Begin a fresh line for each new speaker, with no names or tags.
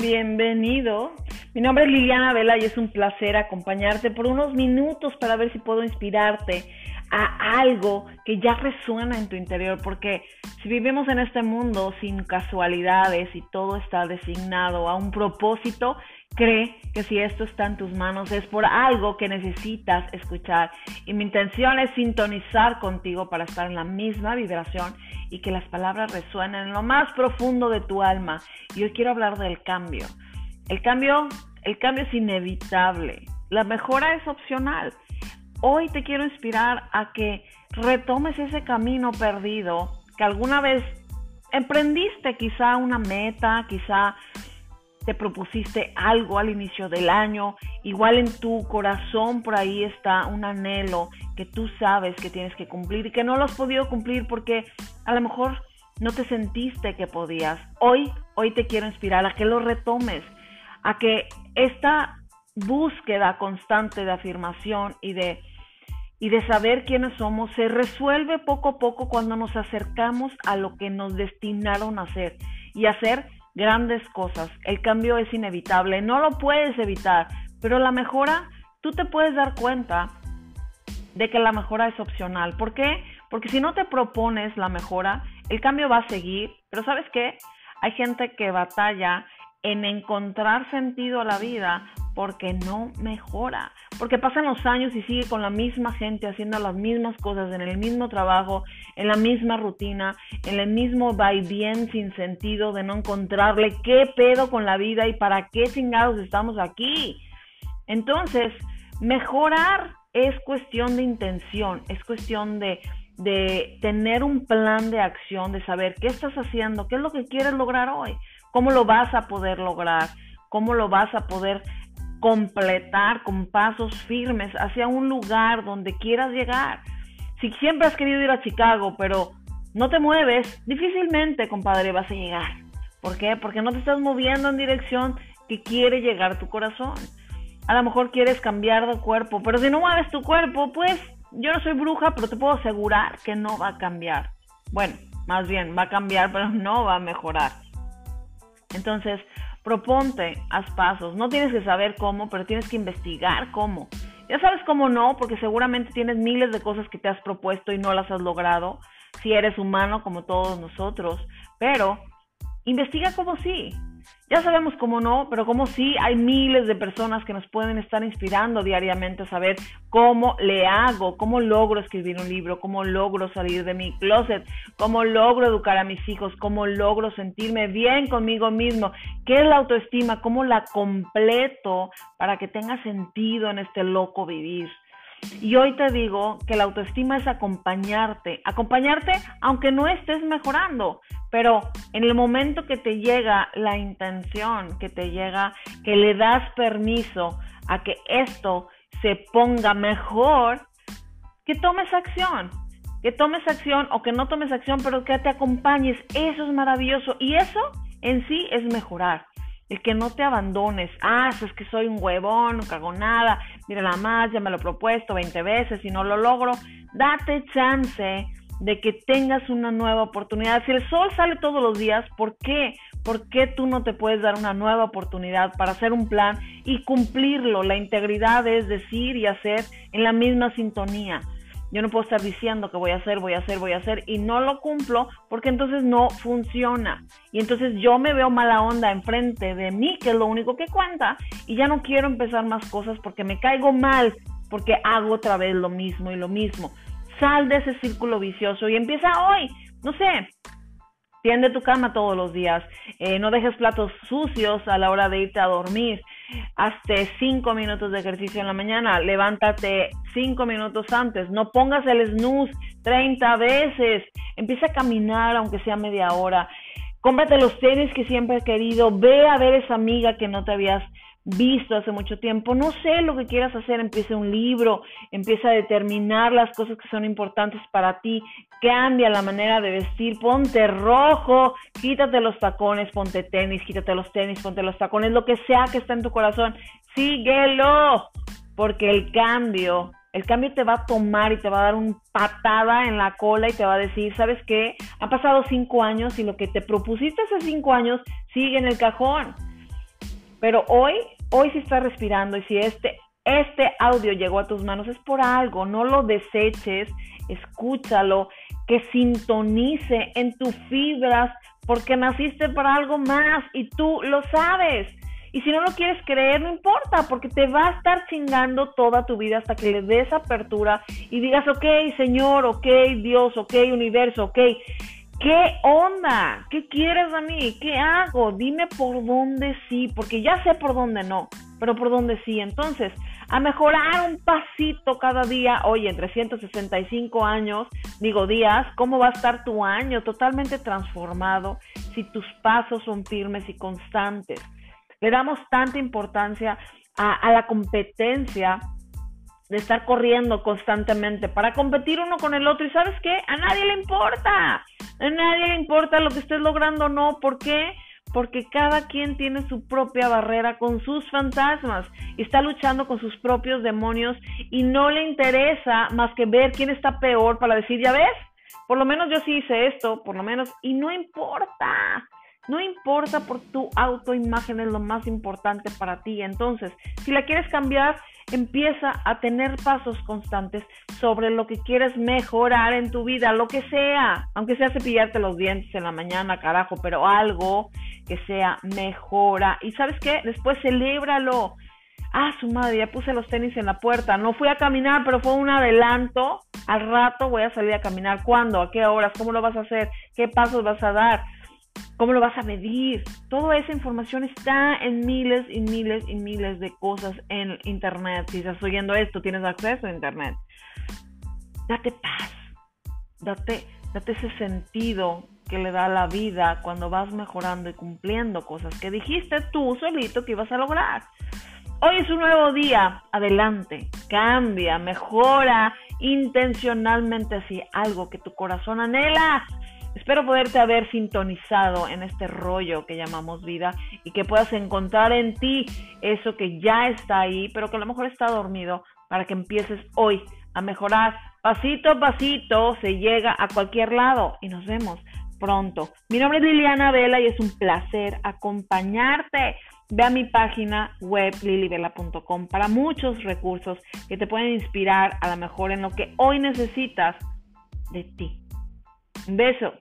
Bienvenido. Mi nombre es Liliana Vela y es un placer acompañarte por unos minutos para ver si puedo inspirarte a algo que ya resuena en tu interior, porque si vivimos en este mundo sin casualidades y todo está designado a un propósito, cree que si esto está en tus manos es por algo que necesitas escuchar. Y mi intención es sintonizar contigo para estar en la misma vibración y que las palabras resuenen en lo más profundo de tu alma. Y hoy quiero hablar del cambio. El cambio, el cambio es inevitable. La mejora es opcional. Hoy te quiero inspirar a que retomes ese camino perdido que alguna vez emprendiste, quizá una meta, quizá te propusiste algo al inicio del año, igual en tu corazón por ahí está un anhelo que tú sabes que tienes que cumplir y que no lo has podido cumplir porque a lo mejor no te sentiste que podías. Hoy, hoy te quiero inspirar a que lo retomes, a que esta búsqueda constante de afirmación y de y de saber quiénes somos se resuelve poco a poco cuando nos acercamos a lo que nos destinaron a hacer y hacer grandes cosas. El cambio es inevitable, no lo puedes evitar, pero la mejora, tú te puedes dar cuenta de que la mejora es opcional. ¿Por qué? Porque si no te propones la mejora, el cambio va a seguir, pero ¿sabes qué? Hay gente que batalla en encontrar sentido a la vida porque no mejora, porque pasan los años y sigue con la misma gente haciendo las mismas cosas, en el mismo trabajo, en la misma rutina, en el mismo va y bien sin sentido de no encontrarle qué pedo con la vida y para qué chingados estamos aquí. Entonces, mejorar es cuestión de intención, es cuestión de, de tener un plan de acción, de saber qué estás haciendo, qué es lo que quieres lograr hoy, cómo lo vas a poder lograr, cómo lo vas a poder completar con pasos firmes hacia un lugar donde quieras llegar. Si siempre has querido ir a Chicago, pero no te mueves, difícilmente, compadre, vas a llegar. ¿Por qué? Porque no te estás moviendo en dirección que quiere llegar tu corazón. A lo mejor quieres cambiar de cuerpo, pero si no mueves tu cuerpo, pues yo no soy bruja, pero te puedo asegurar que no va a cambiar. Bueno, más bien va a cambiar, pero no va a mejorar. Entonces, proponte, haz pasos. No tienes que saber cómo, pero tienes que investigar cómo. Ya sabes cómo no, porque seguramente tienes miles de cosas que te has propuesto y no las has logrado, si eres humano como todos nosotros. Pero investiga cómo sí. Ya sabemos cómo no, pero como sí hay miles de personas que nos pueden estar inspirando diariamente a saber cómo le hago, cómo logro escribir un libro, cómo logro salir de mi closet, cómo logro educar a mis hijos, cómo logro sentirme bien conmigo mismo, qué es la autoestima, cómo la completo para que tenga sentido en este loco vivir. Y hoy te digo que la autoestima es acompañarte, acompañarte aunque no estés mejorando, pero en el momento que te llega la intención, que te llega, que le das permiso a que esto se ponga mejor, que tomes acción, que tomes acción o que no tomes acción, pero que te acompañes, eso es maravilloso y eso en sí es mejorar el que no te abandones. Ah, es que soy un huevón, no cago nada, mira nada más, ya me lo he propuesto 20 veces y no lo logro. Date chance de que tengas una nueva oportunidad. Si el sol sale todos los días, ¿por qué? ¿Por qué tú no te puedes dar una nueva oportunidad para hacer un plan y cumplirlo? La integridad es decir y hacer en la misma sintonía. Yo no puedo estar diciendo que voy a hacer, voy a hacer, voy a hacer y no lo cumplo porque entonces no funciona. Y entonces yo me veo mala onda enfrente de mí, que es lo único que cuenta, y ya no quiero empezar más cosas porque me caigo mal, porque hago otra vez lo mismo y lo mismo. Sal de ese círculo vicioso y empieza hoy. No sé, tiende tu cama todos los días, eh, no dejes platos sucios a la hora de irte a dormir, hazte cinco minutos de ejercicio en la mañana, levántate cinco minutos antes, no pongas el snooze 30 veces, empieza a caminar aunque sea media hora, cómprate los tenis que siempre has querido, ve a ver esa amiga que no te habías visto hace mucho tiempo, no sé lo que quieras hacer, empieza un libro, empieza a determinar las cosas que son importantes para ti, cambia la manera de vestir, ponte rojo, quítate los tacones, ponte tenis, quítate los tenis, ponte los tacones, lo que sea que está en tu corazón, síguelo, porque el cambio, el cambio te va a tomar y te va a dar una patada en la cola y te va a decir, ¿sabes qué? Han pasado cinco años y lo que te propusiste hace cinco años sigue en el cajón Pero hoy, hoy sí estás respirando y si este, este audio llegó a tus manos es por algo, no lo deseches, escúchalo, que sintonice en tus fibras porque naciste para algo más y tú lo sabes. Y si no lo quieres creer, no importa, porque te va a estar chingando toda tu vida hasta que le des apertura y digas, ok, Señor, ok, Dios, ok, universo, ok, ¿qué onda? ¿Qué quieres de mí? ¿Qué hago? Dime por dónde sí, porque ya sé por dónde no, pero por dónde sí. Entonces, a mejorar un pasito cada día. Oye, en 365 años, digo días, ¿cómo va a estar tu año totalmente transformado si tus pasos son firmes y constantes? Le damos tanta importancia a, la competencia de estar corriendo constantemente para competir uno con el otro. ¿Y sabes qué? A nadie le importa. A nadie le importa lo que estés logrando o no. ¿Por qué? Porque cada quien tiene su propia barrera con sus fantasmas y está luchando con sus propios demonios y no le interesa más que ver quién está peor para decir, ya ves, por lo menos yo sí hice esto, por lo menos, y no importa. No importa por tu autoimagen, es lo más importante para ti. Entonces, si la quieres cambiar, empieza a tener pasos constantes sobre lo que quieres mejorar en tu vida, lo que sea, aunque sea cepillarte los dientes en la mañana, carajo, pero algo que sea mejora. Y sabes qué, después celébralo. Ah, su madre, ya puse los tenis en la puerta. No fui a caminar, pero fue un adelanto. Al rato voy a salir a caminar. ¿Cuándo? ¿A qué horas? ¿Cómo lo vas a hacer? ¿Qué pasos vas a dar? ¿Cómo lo vas a medir? Toda esa información está en miles y miles y miles de cosas en Internet. Si estás oyendo esto, tienes acceso a Internet. Date paz. Date, date ese sentido que le da la vida cuando vas mejorando y cumpliendo cosas que dijiste tú solito que ibas a lograr. Hoy es un nuevo día. Adelante. Cambia, mejora intencionalmente así algo que tu corazón anhela Espero poderte haber sintonizado en este rollo que llamamos vida y que puedas encontrar en ti eso que ya está ahí, pero que a lo mejor está dormido para que empieces hoy a mejorar. Pasito a pasito se llega a cualquier lado y nos vemos pronto. Mi nombre es Liliana Vela y es un placer acompañarte. Ve a mi página web lilivela.com para muchos recursos que te pueden inspirar a lo mejor en lo que hoy necesitas de ti. Un beso.